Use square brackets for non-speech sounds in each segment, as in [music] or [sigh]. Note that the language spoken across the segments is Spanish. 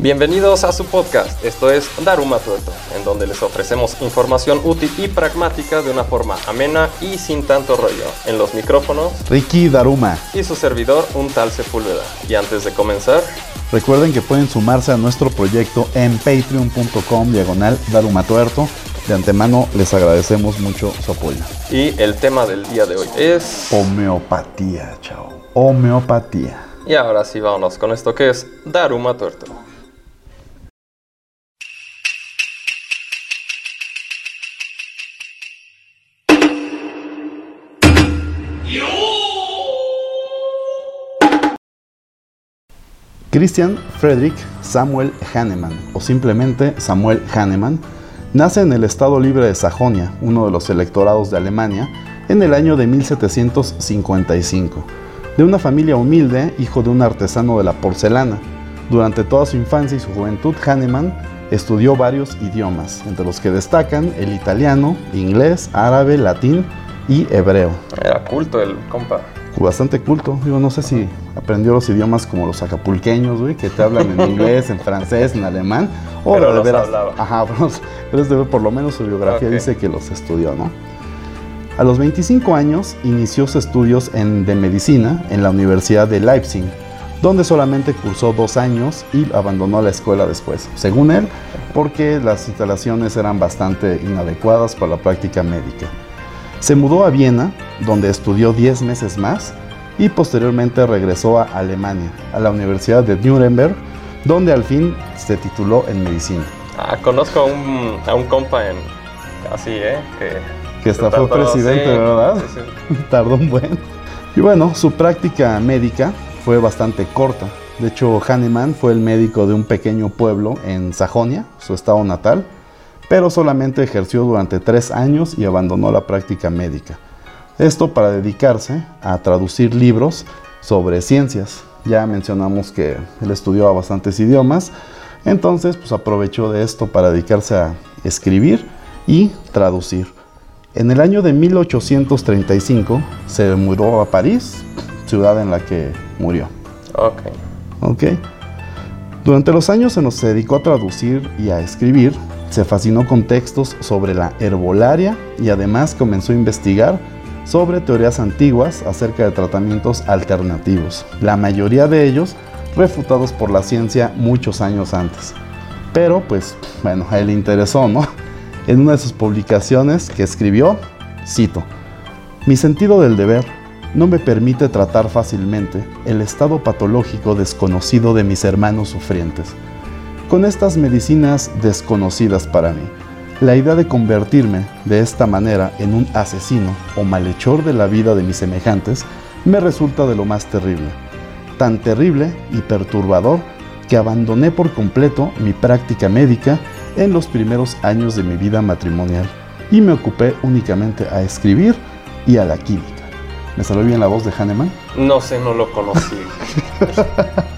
Bienvenidos a su podcast, esto es Daruma Tuerto, en donde les ofrecemos información útil y pragmática de una forma amena y sin tanto rollo. En los micrófonos, Ricky Daruma. y su servidor, un tal Sepúlveda. Y antes de comenzar, Recuerden que pueden sumarse a nuestro proyecto en patreon.com diagonal Daruma Tuerto. De antemano les agradecemos mucho su apoyo. y el tema del día de hoy es... Homeopatía, chao. Homeopatía. Y ahora sí, vámonos con esto que es Daruma Tuerto. Christian Friedrich Samuel Hahnemann, o simplemente Samuel Hahnemann, nace en el Estado Libre de Sajonia, uno de los electorados de Alemania, en el año de 1755. De una familia humilde, hijo de un artesano de la porcelana. Durante toda su infancia y su juventud, Hahnemann estudió varios idiomas, entre los que destacan el italiano, inglés, árabe, latín y hebreo Era culto el compa. Bastante culto. Yo no sé si aprendió los idiomas como los acapulqueños, güey, que te hablan en [laughs] inglés, en francés, en alemán. O Pero de veras. hablaba. Ajá, [laughs] pero, es de ver, por lo menos su biografía Ok. dice que los estudió, ¿no? A los 25 años inició sus estudios en, de medicina en la Universidad de Leipzig, donde solamente cursó dos años y abandonó la escuela después, según él, porque las instalaciones eran bastante inadecuadas para la práctica médica. Se mudó a Viena, donde estudió 10 meses más y posteriormente regresó a Alemania, a la Universidad de Nuremberg, donde al fin se tituló en medicina. Ah, conozco a un, a un compa en... Así, ¿eh? Que, Que hasta fue presidente, sí, ¿verdad? sí, sí. [laughs] Tardó un buen. Y bueno, su práctica médica fue bastante corta. De hecho, Hahnemann fue el médico de un pequeño pueblo en Sajonia, su estado natal, pero solamente ejerció durante tres años y abandonó la práctica médica. Esto para dedicarse a traducir libros sobre ciencias. Ya mencionamos que él estudió bastantes idiomas, entonces pues aprovechó de esto para dedicarse a escribir y traducir. En el año de 1835 se mudó a París, ciudad en la que murió. Ok. ¿ok? Durante los años en los que se dedicó a traducir y a escribir, se fascinó con textos sobre la herbolaria y además comenzó a investigar sobre teorías antiguas acerca de tratamientos alternativos, la mayoría de ellos refutados por la ciencia muchos años antes. Pero pues, bueno, a él le interesó, ¿no? [laughs] En una de sus publicaciones que escribió, cito, Mi sentido del deber no me permite tratar fácilmente el estado patológico desconocido de mis hermanos sufrientes. Con estas medicinas desconocidas para mí, la idea de convertirme de esta manera en un asesino o malhechor de la vida de mis semejantes me resulta de lo más terrible. Tan terrible y perturbador que abandoné por completo mi práctica médica en los primeros años de mi vida matrimonial y me ocupé únicamente a escribir y a la química. ¿Me salió bien la voz de Hahnemann? No sé, no lo conocí. [laughs]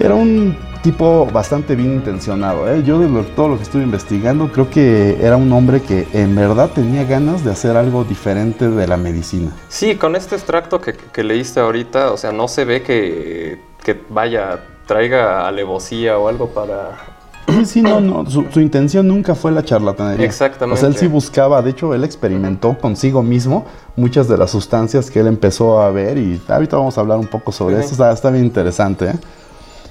Era un tipo bastante bien intencionado. ¿eh? Yo de lo- todo lo que estuve investigando creo que era un hombre que en verdad tenía ganas de hacer algo diferente de la medicina. Sí, con este extracto que, que leíste ahorita, o sea, no se ve que, que vaya, traiga alevosía o algo para... Sí, sí, no, no. Su, su intención nunca fue la charlatanería. Exactamente. O sea, él sí buscaba, de hecho, él experimentó consigo mismo muchas de las sustancias que él empezó a ver y ahorita vamos a hablar un poco sobre Sí. eso. Está, está bien interesante, ¿eh?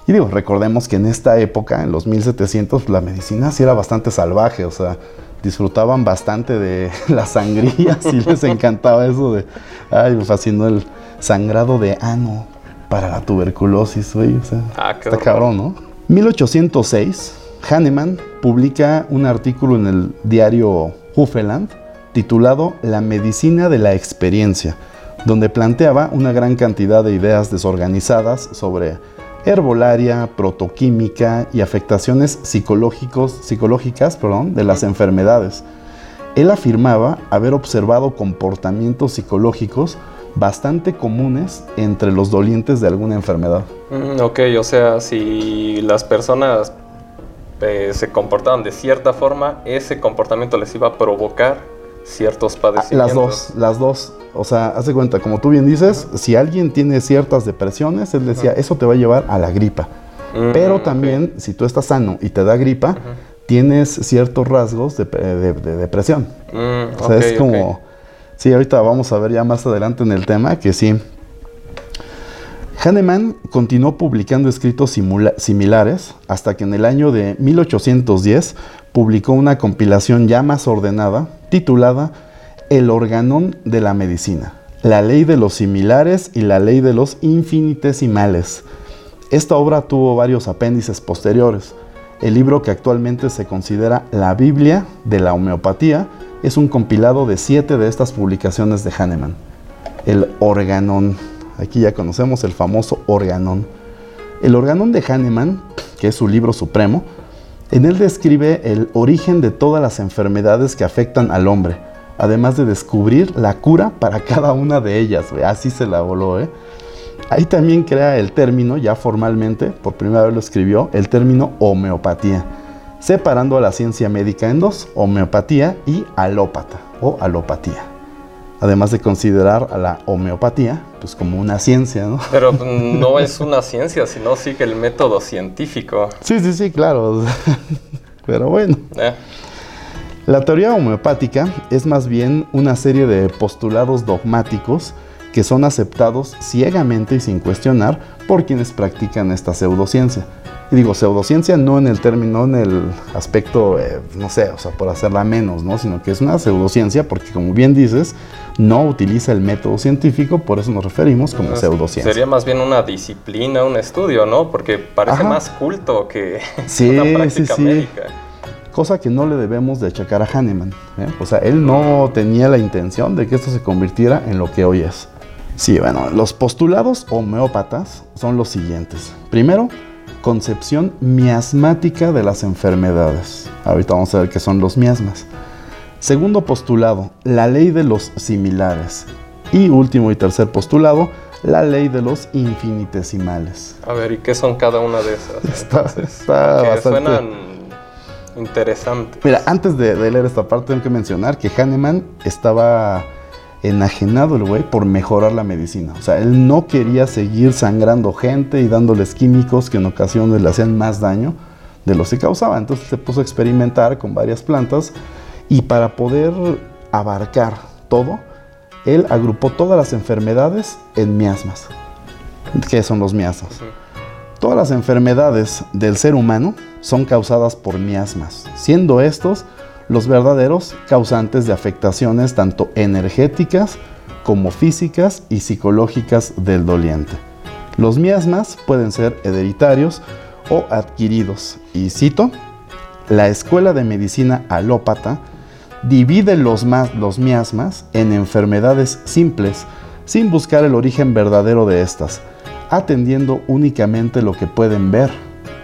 Y digo, recordemos que en esta época, en los 1700, la medicina sí era bastante salvaje, o sea, disfrutaban bastante de [laughs] las sangrías [laughs] y les encantaba eso de, ay, me fascinó el sangrado de ano para la tuberculosis, güey, o sea, Ah, está cabrón, ¿no? 1806, Hahnemann publica un artículo en el diario Hufeland titulado La medicina de la experiencia, donde planteaba una gran cantidad de ideas desorganizadas sobre herbolaria, protoquímica y afectaciones psicológicos, psicológicas perdón, de las enfermedades. Él afirmaba haber observado comportamientos psicológicos bastante comunes entre los dolientes de alguna enfermedad. Mm, ok, o sea, si las personas eh, se comportaban de cierta forma, ese comportamiento les iba a provocar ciertos padecimientos. Ah, Las dos, las dos. O sea, haz de cuenta, como tú bien dices, si alguien tiene ciertas depresiones, él decía, eso te va a llevar a la gripa. Mm, Pero también, si tú estás sano y te da gripa, tienes ciertos rasgos de, de- de depresión. Mm, O sea, es como... ok. Sí, ahorita vamos a ver ya más adelante en el tema que sí. Hahnemann continuó publicando escritos similares hasta que en el año de 1810 publicó una compilación ya más ordenada titulada El organón de la medicina, la ley de los similares y la ley de los infinitesimales. Esta obra tuvo varios apéndices posteriores. El libro que actualmente se considera la Biblia de la homeopatía es un compilado de siete de estas publicaciones de Hahnemann. El organón. Aquí ya conocemos el famoso organón. El organón de Hahnemann, que es su libro supremo, en él describe el origen de todas las enfermedades que afectan al hombre, además de descubrir la cura para cada una de ellas. Así se la voló, ¿eh? Ahí también crea el término, ya formalmente, por primera vez lo escribió, el término homeopatía, separando a la ciencia médica en dos, homeopatía y alópata o alopatía. Además de considerar a la homeopatía pues como una ciencia, ¿no? Pero mm, [laughs] no es una ciencia, sino sigue el método científico. Sí, sí, sí, claro. [laughs] Pero bueno. ¿eh? La teoría homeopática es más bien una serie de postulados dogmáticos que son aceptados ciegamente y sin cuestionar por quienes practican esta pseudociencia. Y digo pseudociencia no en el término, no en el aspecto, eh, no sé, o sea, por hacerla menos, ¿no? Sino que es una pseudociencia porque, como bien dices, no utiliza el método científico, por eso nos referimos como Es- pseudociencia. Sería más bien una disciplina, un estudio, ¿no? Porque parece Ajá. más culto que [laughs] Sí, una sí, práctica sí. médica. Cosa que no le debemos de achacar a Hahnemann. ¿eh? O sea, él no tenía la intención de que esto se convirtiera en lo que hoy es. Sí, bueno, los postulados homeópatas son los siguientes. Primero, concepción miasmática de las enfermedades. Ahorita vamos a ver qué son los miasmas. Segundo postulado, la ley de los similares. Y último y tercer postulado, la ley de los infinitesimales. A ver, ¿y qué son cada una de esas? Está- Entonces, está que bastante- suenan interesantes. Mira, antes de, de leer esta parte tengo que mencionar que Hahnemann estaba enajenado el güey por mejorar la medicina. O sea, él no quería seguir sangrando gente y dándoles químicos que en ocasiones le hacían más daño de los que causaba. Entonces se puso a experimentar con varias plantas y para poder abarcar todo, él agrupó todas las enfermedades en miasmas. ¿Qué son los miasmas? Todas las enfermedades del ser humano son causadas por miasmas, siendo estos los verdaderos causantes de afectaciones tanto energéticas como físicas y psicológicas del doliente. Los miasmas pueden ser hereditarios o adquiridos. Y cito, la Escuela de Medicina Alópata divide los, ma- los miasmas en enfermedades simples sin buscar el origen verdadero de estas, atendiendo únicamente lo que pueden ver,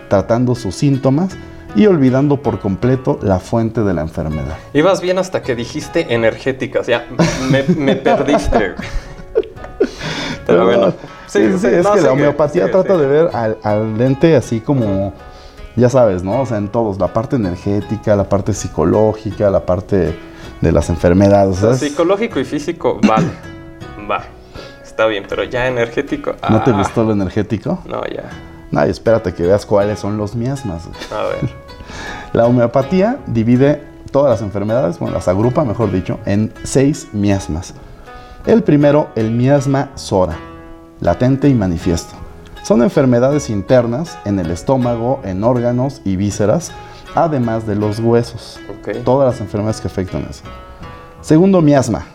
tratando sus síntomas y olvidando por completo la fuente de la enfermedad. Ibas bien hasta que dijiste energéticas. Ya, me, me perdiste. [laughs] Pero bueno. Sí, sí, sí, es no, que la homeopatía sigue, trata sigue. de ver al, al así como, ya sabes, ¿no? O sea, en todos, la parte energética, la parte psicológica, la parte de las enfermedades. O psicológico y físico, [coughs] vale. Va. Está bien, pero ya energético. ¿No te ah, gustó lo energético? No, ya. No, y espérate que veas cuáles son los miasmas. A ver. La homeopatía divide todas las enfermedades, bueno, las agrupa, mejor dicho, en seis miasmas. El primero, el miasma sora, latente y manifiesto. Son enfermedades internas en el estómago, en órganos y vísceras, además de los huesos. Todas las enfermedades que afectan eso. Segundo miasma.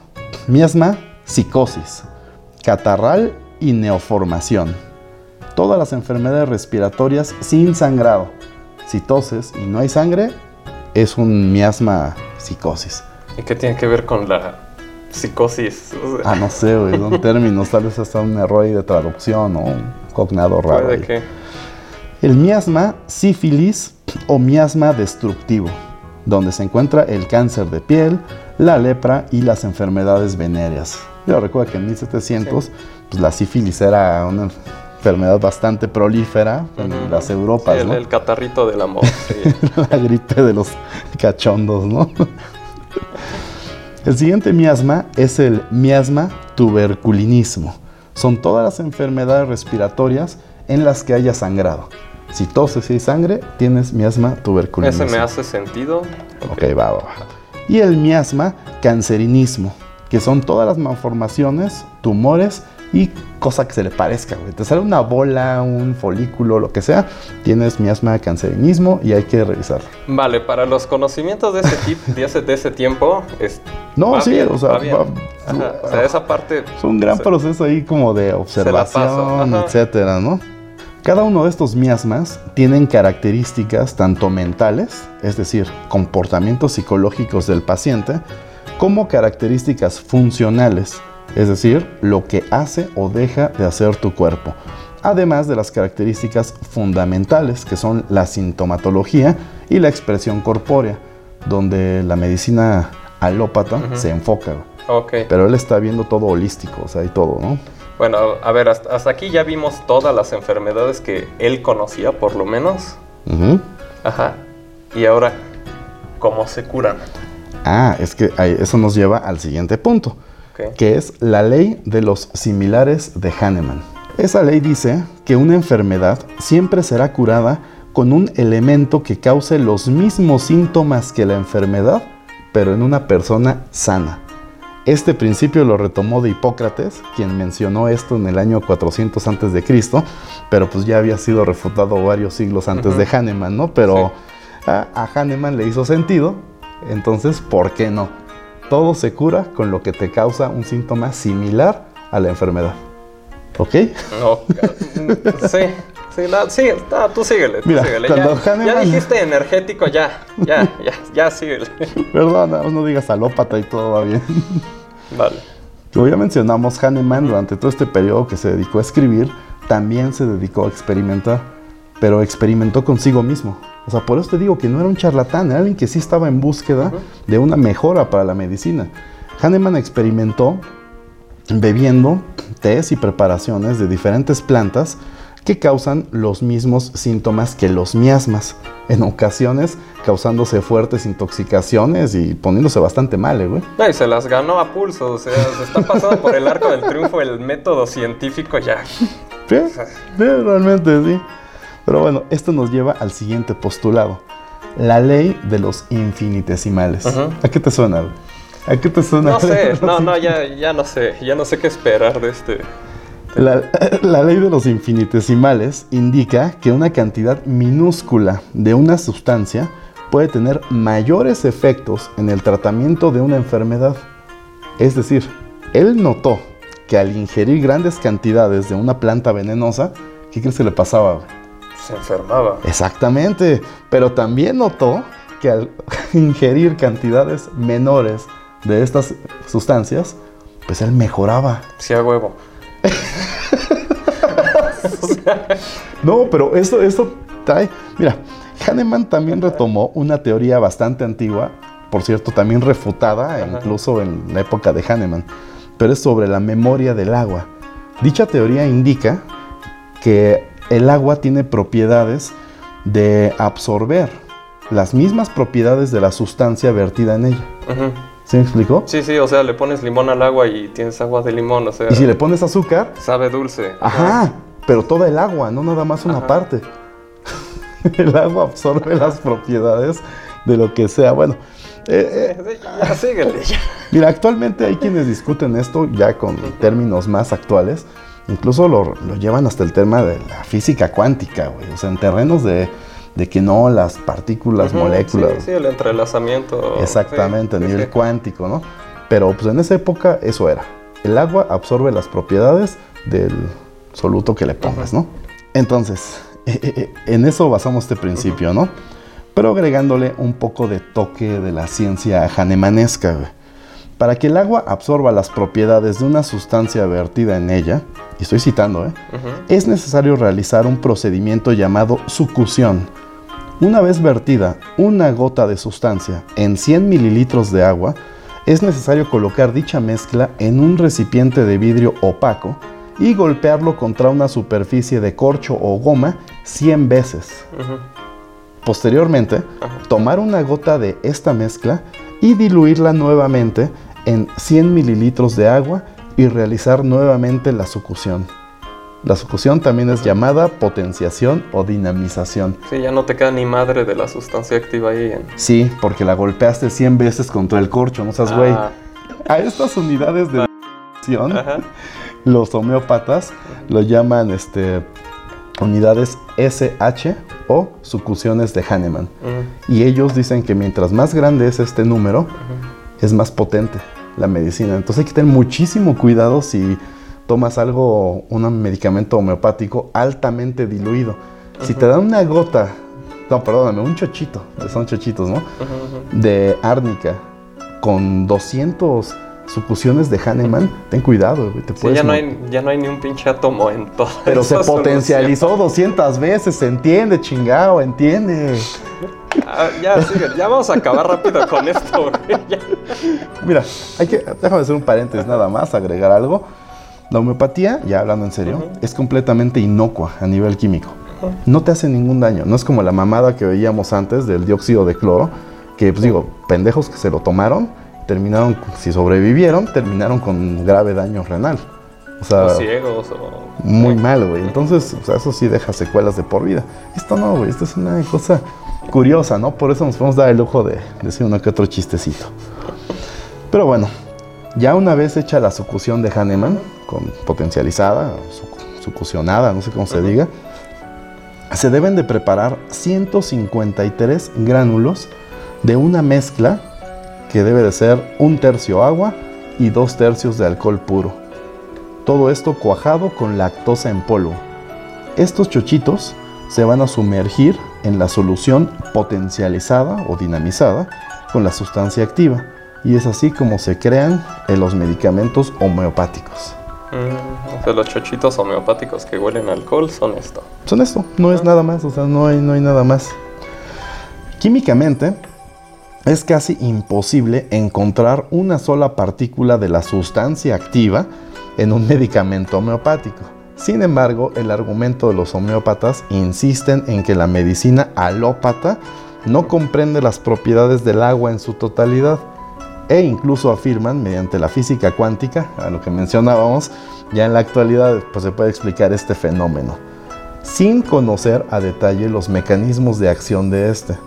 Miasma psicosis, catarral y neoformación. Todas las enfermedades respiratorias sin sangrado. Si toses y no hay sangre, es un miasma psicosis. ¿Y qué tiene que ver con la psicosis? O sea, Ah, no sé, güey, son términos, tal vez hasta un error de traducción o un cognado raro. puede que. El miasma sífilis o miasma destructivo, donde se encuentra el cáncer de piel, la lepra y las enfermedades venéreas. Yo recuerdo que en 1700 pues, la sífilis era una enfermedad bastante prolífera en las Europas, Sí, el, ¿no? el catarrito del amor. [laughs] sí. la gripe de los cachondos, ¿no? El siguiente miasma es el miasma tuberculinismo. Son todas las enfermedades respiratorias en las que haya sangrado. Si toses y hay sangre, tienes miasma tuberculosa. Ese me hace sentido. Ok, va, va, va. Y el miasma cancerinismo, que son todas las malformaciones, tumores y cosa que se le parezca, güey. Te sale una bola, un folículo, lo que sea, tienes miasma cancerinismo y hay que revisarlo. Vale, para los conocimientos de ese, tip, de ese, de ese tiempo, es, No, sí, bien, o sea, va bien. va- Ajá, o sea, esa parte es un gran se- proceso ahí como de observación, etcétera, ¿no? Cada uno de estos miasmas tienen características tanto mentales, es decir, comportamientos psicológicos del paciente, como características funcionales, es decir, lo que hace o deja de hacer tu cuerpo. Además de las características fundamentales, que son la sintomatología y la expresión corpórea, donde la medicina alópata se enfoca. güey. Ok. Pero él está viendo todo holístico, o sea, y todo, ¿no? Bueno, a ver, hasta, hasta aquí ya vimos todas las enfermedades que él conocía, por lo menos. Ajá. Y ahora, ¿cómo se curan? Ah, es que eso nos lleva al siguiente punto, Que es la ley de los similares de Hahnemann. Esa ley dice que una enfermedad siempre será curada con un elemento que cause los mismos síntomas que la enfermedad, pero en una persona sana. Este principio lo retomó de Hipócrates, quien mencionó esto en el año 400 antes de Cristo, pero pues ya había sido refutado varios siglos antes de Hahnemann, ¿no? Pero Sí. a, a Hahnemann le hizo sentido, entonces, ¿por qué no? Todo se cura con lo que te causa un síntoma similar a la enfermedad. ¿Ok? No, sí, sí, no, sí, no, tú síguele, tú Mira, síguele. cuando Ya, dijiste energético, ya, ya, ya, ya síguele. Perdona, no digas alópata y todo va bien. Vale. Como ya mencionamos, Hahnemann durante todo este periodo que se dedicó a escribir, también se dedicó a experimentar, pero experimentó consigo mismo. O sea, por eso te digo que no era un charlatán, era alguien que sí estaba en búsqueda de una mejora para la medicina. Hahnemann experimentó bebiendo tés y preparaciones de diferentes plantas que causan los mismos síntomas que los miasmas, en ocasiones causándose fuertes intoxicaciones y poniéndose bastante mal, eh, güey. No, y se las ganó a pulso, o sea, se está pasando por el arco del triunfo el método científico ya. Sí, sí, realmente sí. Pero bueno, esto nos lleva al siguiente postulado. La ley de los infinitesimales. ¿A qué te suena? ¿A qué te suena? No sé, [laughs] no, no, ya, ya no sé, ya no sé qué esperar de este. La, [laughs] la ley de los infinitesimales indica que una cantidad minúscula de una sustancia puede tener mayores efectos en el tratamiento de una enfermedad. Es decir, él notó que al ingerir grandes cantidades de una planta venenosa, ¿qué crees que le pasaba? Se enfermaba. Exactamente, pero también notó que al [laughs] ingerir cantidades menores de estas sustancias, pues él mejoraba. Sí, a huevo. [laughs] No, pero esto, esto trae. Mira, Hahnemann también retomó una teoría bastante antigua, por cierto, también refutada, Ajá. incluso en la época de Hahnemann, pero es sobre la memoria del agua. Dicha teoría indica que el agua tiene propiedades de absorber las mismas propiedades de la sustancia vertida en ella. Ujú. ¿Sí me explicó? Sí, sí, o sea, le pones limón al agua y tienes agua de limón, o sea, Y si le pones azúcar, sabe dulce. Ajá, pero toda el agua, no nada más una Ajá. parte. [laughs] el agua absorbe las propiedades de lo que sea. Bueno, eh, eh, ya, síguele, mira, actualmente hay quienes discuten esto ya con términos más actuales. Incluso lo, lo llevan hasta el tema de la física cuántica, güey. O sea, en terrenos de, de que no, las partículas, moléculas. Sí, sí, el entrelazamiento. Exactamente, a sí, nivel sí. cuántico, ¿no? Pero pues en esa época eso era. El agua absorbe las propiedades del soluto que le pongas, ¿no? Entonces, [laughs] en eso basamos este principio, ¿no? Pero agregándole un poco de toque de la ciencia hanemanesca, güey. Para que el agua absorba las propiedades de una sustancia vertida en ella, y estoy citando, ¿eh? Es necesario realizar un procedimiento llamado sucusión. Una vez vertida una gota de sustancia en 100 mililitros de agua, es necesario colocar dicha mezcla en un recipiente de vidrio opaco y golpearlo contra una superficie de corcho o goma 100 veces. Posteriormente, tomar una gota de esta mezcla y diluirla nuevamente en 100 mililitros de agua y realizar nuevamente la sucusión. La sucusión también es llamada potenciación o dinamización. Sí, ya no te queda ni madre de la sustancia activa ahí. En... Sí, porque la golpeaste 100 veces contra el corcho, no seas güey. Ah, A estas unidades de ajá. los homeópatas lo llaman este, unidades SH o sucusiones de Hahnemann. Mm, Y ellos dicen que mientras más grande es este número, es más potente la medicina. Entonces hay que tener muchísimo cuidado si tomas algo, un medicamento homeopático altamente diluido. Si te dan una gota, no, perdóname, un chochito, son chochitos, ¿no? De árnica con 200 sucusiones de Hahnemann, ten cuidado, güey, te Sí, ya no, hay, ya no hay ni un pinche átomo en todo. Pero se potencializó 200 veces, se entiende, chingado, entiende. Ah, ya, sigue, ya vamos a acabar rápido con esto, güey. Mira, hay que, déjame hacer un paréntesis nada más, agregar algo. La homeopatía, ya hablando en serio, es completamente inocua a nivel químico. No te hace ningún daño. No es como la mamada que veíamos antes del dióxido de cloro, que pues digo, pendejos que se lo tomaron, terminaron, si sobrevivieron, terminaron con grave daño renal. O sea, O ciegos o... muy mal, güey. Entonces, o sea, eso sí deja secuelas de por vida. Esto no, güey. Esto es una cosa curiosa, ¿no? Por eso nos podemos dar el lujo de decir uno que otro chistecito. Pero bueno, ya una vez hecha la sucusión de Hahnemann, con potencializada, sucusionada, no sé cómo se diga, se deben de preparar 153 gránulos de una mezcla que debe de ser un tercio agua y dos tercios de alcohol puro. Todo esto cuajado con lactosa en polvo. Estos chochitos se van a sumergir en la solución potencializada o dinamizada con la sustancia activa. Y es así como se crean eh, los medicamentos homeopáticos. Mm, o sea, los chochitos homeopáticos que huelen a alcohol son esto. Son esto, no es nada más, o sea, no hay, no hay nada más. Químicamente, es casi imposible encontrar una sola partícula de la sustancia activa en un [laughs] medicamento homeopático. Sin embargo, el argumento de los homeópatas insisten en que la medicina alópata no comprende las propiedades del agua en su totalidad e incluso afirman mediante la física cuántica, a lo que mencionábamos, ya en la actualidad pues, se puede explicar este fenómeno, sin conocer a detalle los mecanismos de acción de este.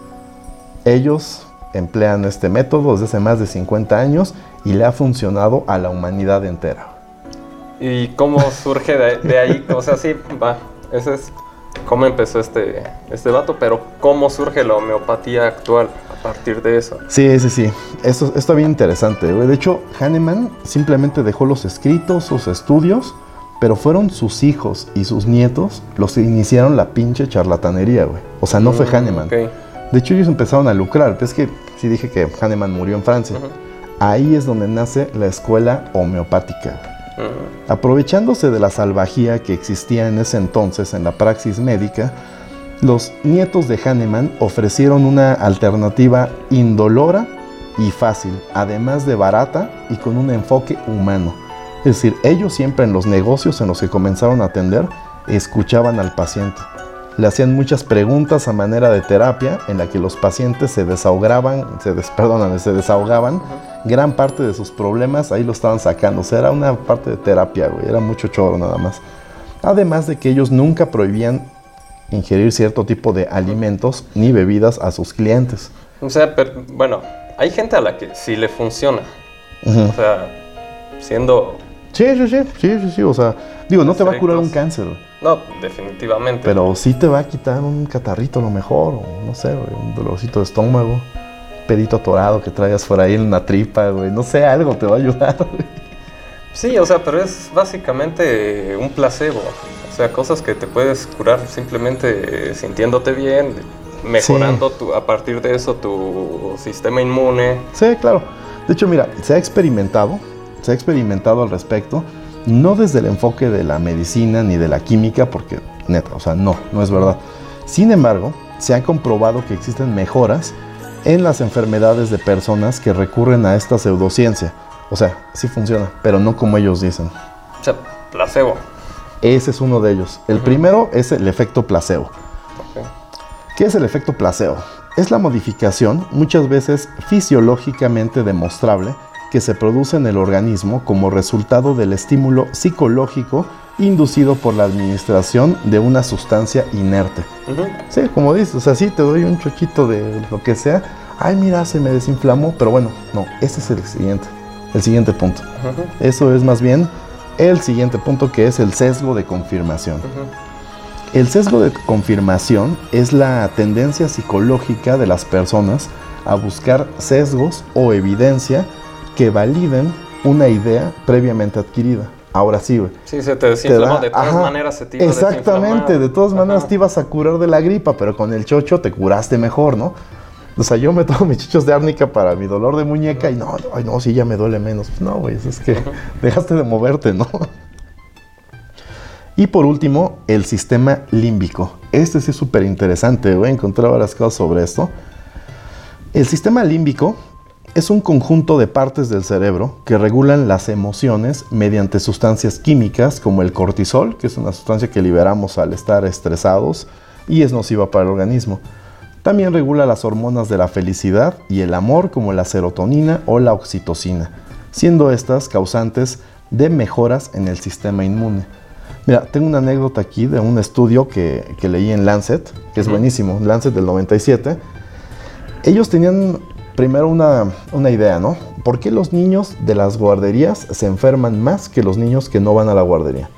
Ellos emplean este método desde hace más de 50 años y le ha funcionado a la humanidad entera. ¿Y cómo surge de, de ahí? O sea, sí, va, ese es cómo empezó este, este vato, pero ¿cómo surge la homeopatía actual a partir de eso? Sí, sí, sí. Esto está bien interesante. De hecho, Hahnemann simplemente dejó los escritos, sus estudios, pero fueron sus hijos y sus nietos los que iniciaron la pinche charlatanería, güey. O sea, no fue Mm, Hahnemann. De hecho, ellos empezaron a lucrar. Es que sí dije que Hahnemann murió en Francia. Ahí es donde nace la escuela homeopática. Aprovechándose de la salvajía que existía en ese entonces en la praxis médica, los nietos de Hahnemann ofrecieron una alternativa indolora y fácil, además de barata y con un enfoque humano. Es decir, ellos siempre en los negocios en los que comenzaron a atender, escuchaban al paciente. Le hacían muchas preguntas a manera de terapia en la que los pacientes se desahogaban, se, des- [laughs] perdóname, se desahogaban gran parte de sus problemas ahí lo estaban sacando. O sea, era una parte de terapia, güey. Era mucho choro nada más. Además de que ellos nunca prohibían ingerir cierto tipo de alimentos ni bebidas a sus clientes. O sea, pero, bueno, hay gente a la que sí le funciona. O sea, siendo... Sí, sí, sí, sí, sí, sí. O sea, digo, no te va a curar un cáncer, No, definitivamente. pero sí te va a quitar un catarrito a lo mejor, o no sé, un dolorcito de estómago, pedito atorado que traigas por ahí en una tripa, güey. No sé, algo te va a ayudar, [laughs] güey. Sí, o sea, pero es básicamente un placebo. O sea, cosas que te puedes curar simplemente sintiéndote bien, mejorando tu- a partir de eso tu sistema inmune. Sí, claro. De hecho, mira, se ha experimentado, se ha experimentado al respecto, no desde el enfoque de la medicina ni de la química, porque neta, o sea, no, no es verdad. Sin embargo, se ha comprobado que existen mejoras en las enfermedades de personas que recurren a esta pseudociencia. O sea, sí funciona, pero no como ellos dicen. O sea, placebo. Ese es uno de ellos. El primero es el efecto placebo. ¿Qué es el efecto placebo? Es la modificación, muchas veces fisiológicamente demostrable, que se produce en el organismo como resultado del estímulo psicológico inducido por la administración de una sustancia inerte. Sí, como dices, o sea, sí, te doy un chochito de lo que sea. Ay, mira, se me desinflamó, pero bueno, no, este es el siguiente, el siguiente punto. Eso es más bien el siguiente punto que es el sesgo de confirmación. El sesgo de confirmación es la tendencia psicológica de las personas a buscar sesgos o evidencia que validen una idea previamente adquirida. Ahora sí, güey. Sí, se te desinflamó. da- de todas ajá, maneras se te iba a Exactamente, de todas maneras Ajá. te ibas a curar de la gripa, pero con el chocho te curaste mejor, ¿no? O sea, yo me tomo [laughs] mis chichos de árnica para mi dolor de muñeca y no, ay, no, sí ya me duele menos. Pues no, güey, es que [laughs] dejaste de moverte, ¿no? Y por último, el sistema límbico. Este sí es súper interesante, güey, encontré varias cosas sobre esto. El sistema límbico es un conjunto de partes del cerebro que regulan las emociones mediante sustancias químicas como el cortisol, que es una sustancia que liberamos al estar estresados y es nociva para el organismo. También regula las hormonas de la felicidad y el amor como la serotonina o la oxitocina, siendo estas causantes de mejoras en el sistema inmune. Mira, tengo una anécdota aquí de un estudio que, que leí en Lancet, que es buenísimo, Lancet del 97. Ellos tenían primero una, una idea, ¿no? ¿Por qué los niños de las guarderías se enferman más que los niños que no van a la guardería?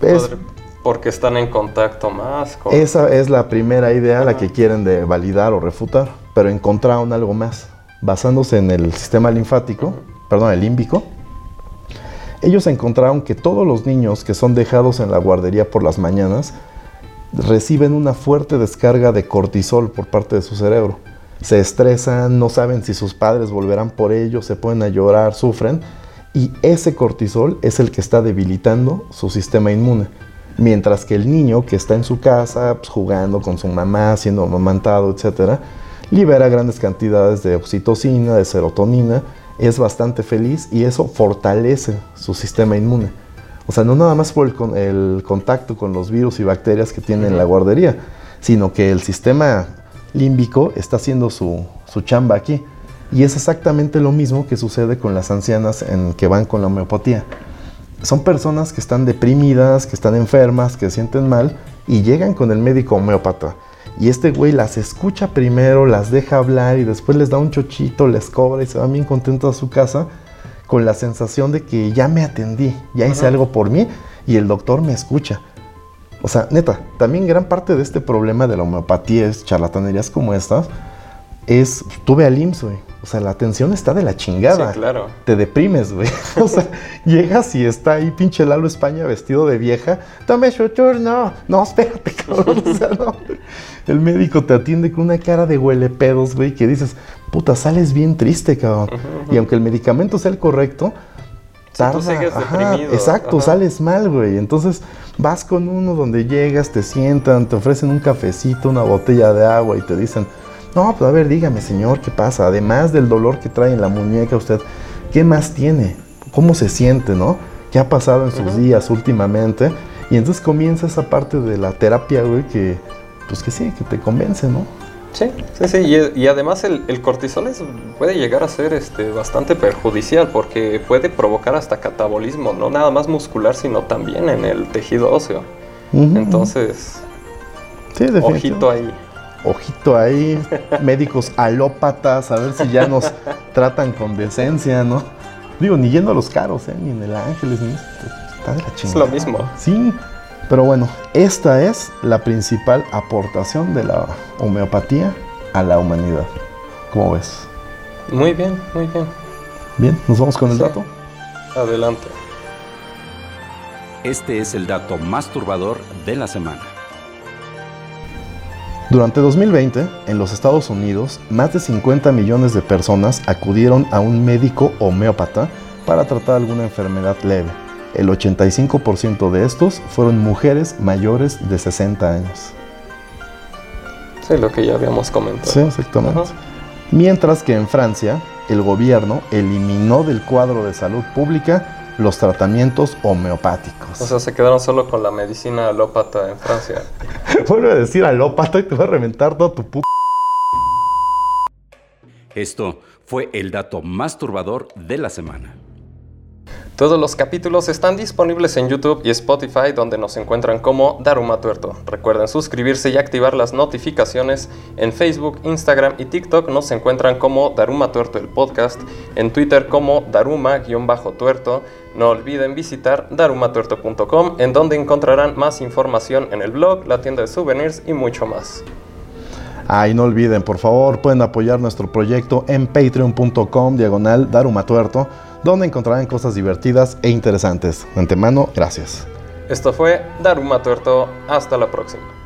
Es- Podre- Porque están en contacto más con... esa es la primera idea, la que quieren de validar o refutar, pero encontraron algo más. Basándose en el sistema linfático, perdón, el límbico, ellos encontraron que todos los niños que son dejados en la guardería por las mañanas reciben una fuerte descarga de cortisol por parte de su cerebro. Se estresan, no saben si sus padres volverán por ellos, se ponen a llorar, sufren, y ese cortisol es el que está debilitando su sistema inmune. Mientras que el niño que está en su casa pues, jugando con su mamá, siendo amamantado, etc., libera grandes cantidades de oxitocina, de serotonina, es bastante feliz y eso fortalece su sistema inmune. O sea, no nada más por el, el contacto con los virus y bacterias que tiene en la guardería, sino que el sistema límbico está haciendo su, su chamba aquí. Y es exactamente lo mismo que sucede con las ancianas en que van con la homeopatía. Son personas que están deprimidas, que están enfermas, que se sienten mal y llegan con el médico homeópata. Y este güey las escucha primero, las deja hablar y después les da un chochito, les cobra y se van bien contentos a su casa con la sensación de que ya me atendí, ya hice algo por mí y el doctor me escucha. O sea, neta, también gran parte de este problema de la homeopatía, es charlatanerías como estas, es, tuve al IMSS, güey. O sea, la atención está de la chingada Sí, claro. te deprimes, güey. [laughs] O sea, llegas y está ahí pinche Lalo España vestido de vieja. Tome su turno. No, espérate, [laughs] cabrón. O sea, no. El médico te atiende con una cara de huele pedos, güey, que dices, puta, sales bien triste, cabrón. Y aunque el medicamento sea el correcto, tarda. tú sigues ajá, deprimido, exacto, ajá. sales mal, güey. Entonces vas con uno donde llegas, te sientan, te ofrecen un cafecito, una botella de agua y te dicen, no, pues a ver, dígame, señor, ¿qué pasa? Además del dolor que trae en la muñeca usted, ¿qué más tiene? ¿Cómo se siente, no? ¿Qué ha pasado en sus días últimamente? Y entonces comienza esa parte de la terapia, güey, que, pues que sí, que te convence, ¿no? Sí, sí, sí. Y, y además el, el cortisol es- puede llegar a ser este, bastante perjudicial porque puede provocar hasta catabolismo, no nada más muscular, sino también en el tejido óseo. Entonces, sí, ojito ahí. ojito ahí, médicos [laughs] alópatas, a ver si ya nos tratan con decencia, ¿no? Digo, ni yendo a los caros, ¿eh? ni en el Ángeles, ni está de la chingada. lo mismo. Sí, pero bueno, esta es la principal aportación de la homeopatía a la humanidad. ¿Cómo ves? Muy bien, muy bien. Bien, nos vamos con el Sí. dato. Adelante. Este es el dato más turbador de la semana. Durante 2020, en los Estados Unidos, más de 50 millones de personas acudieron a un médico homeópata para tratar alguna enfermedad leve. El 85% de estos fueron mujeres mayores de 60 años. Sí, lo que ya habíamos comentado. Sí, exactamente. Ajá. Mientras que en Francia, el gobierno eliminó del cuadro de salud pública los tratamientos homeopáticos. O sea, se quedaron solo con la medicina alópata en Francia. [laughs] Vuelve a decir alópata y te va a reventar toda tu puta. Esto fue el dato más turbador de la semana. Todos los capítulos están disponibles en YouTube y Spotify donde nos encuentran como Daruma Tuerto. Recuerden suscribirse y activar las notificaciones. En Facebook, Instagram y TikTok nos encuentran como Daruma Tuerto el podcast. En Twitter como Daruma-tuerto. No olviden visitar darumatuerto.com en donde encontrarán más información en el blog, la tienda de souvenirs y mucho más. Ah, y no olviden, por favor, pueden apoyar nuestro proyecto en patreon.com diagonal darumatuerto donde encontrarán cosas divertidas e interesantes. De antemano, gracias. Esto fue Daruma Tuerto. Hasta la próxima.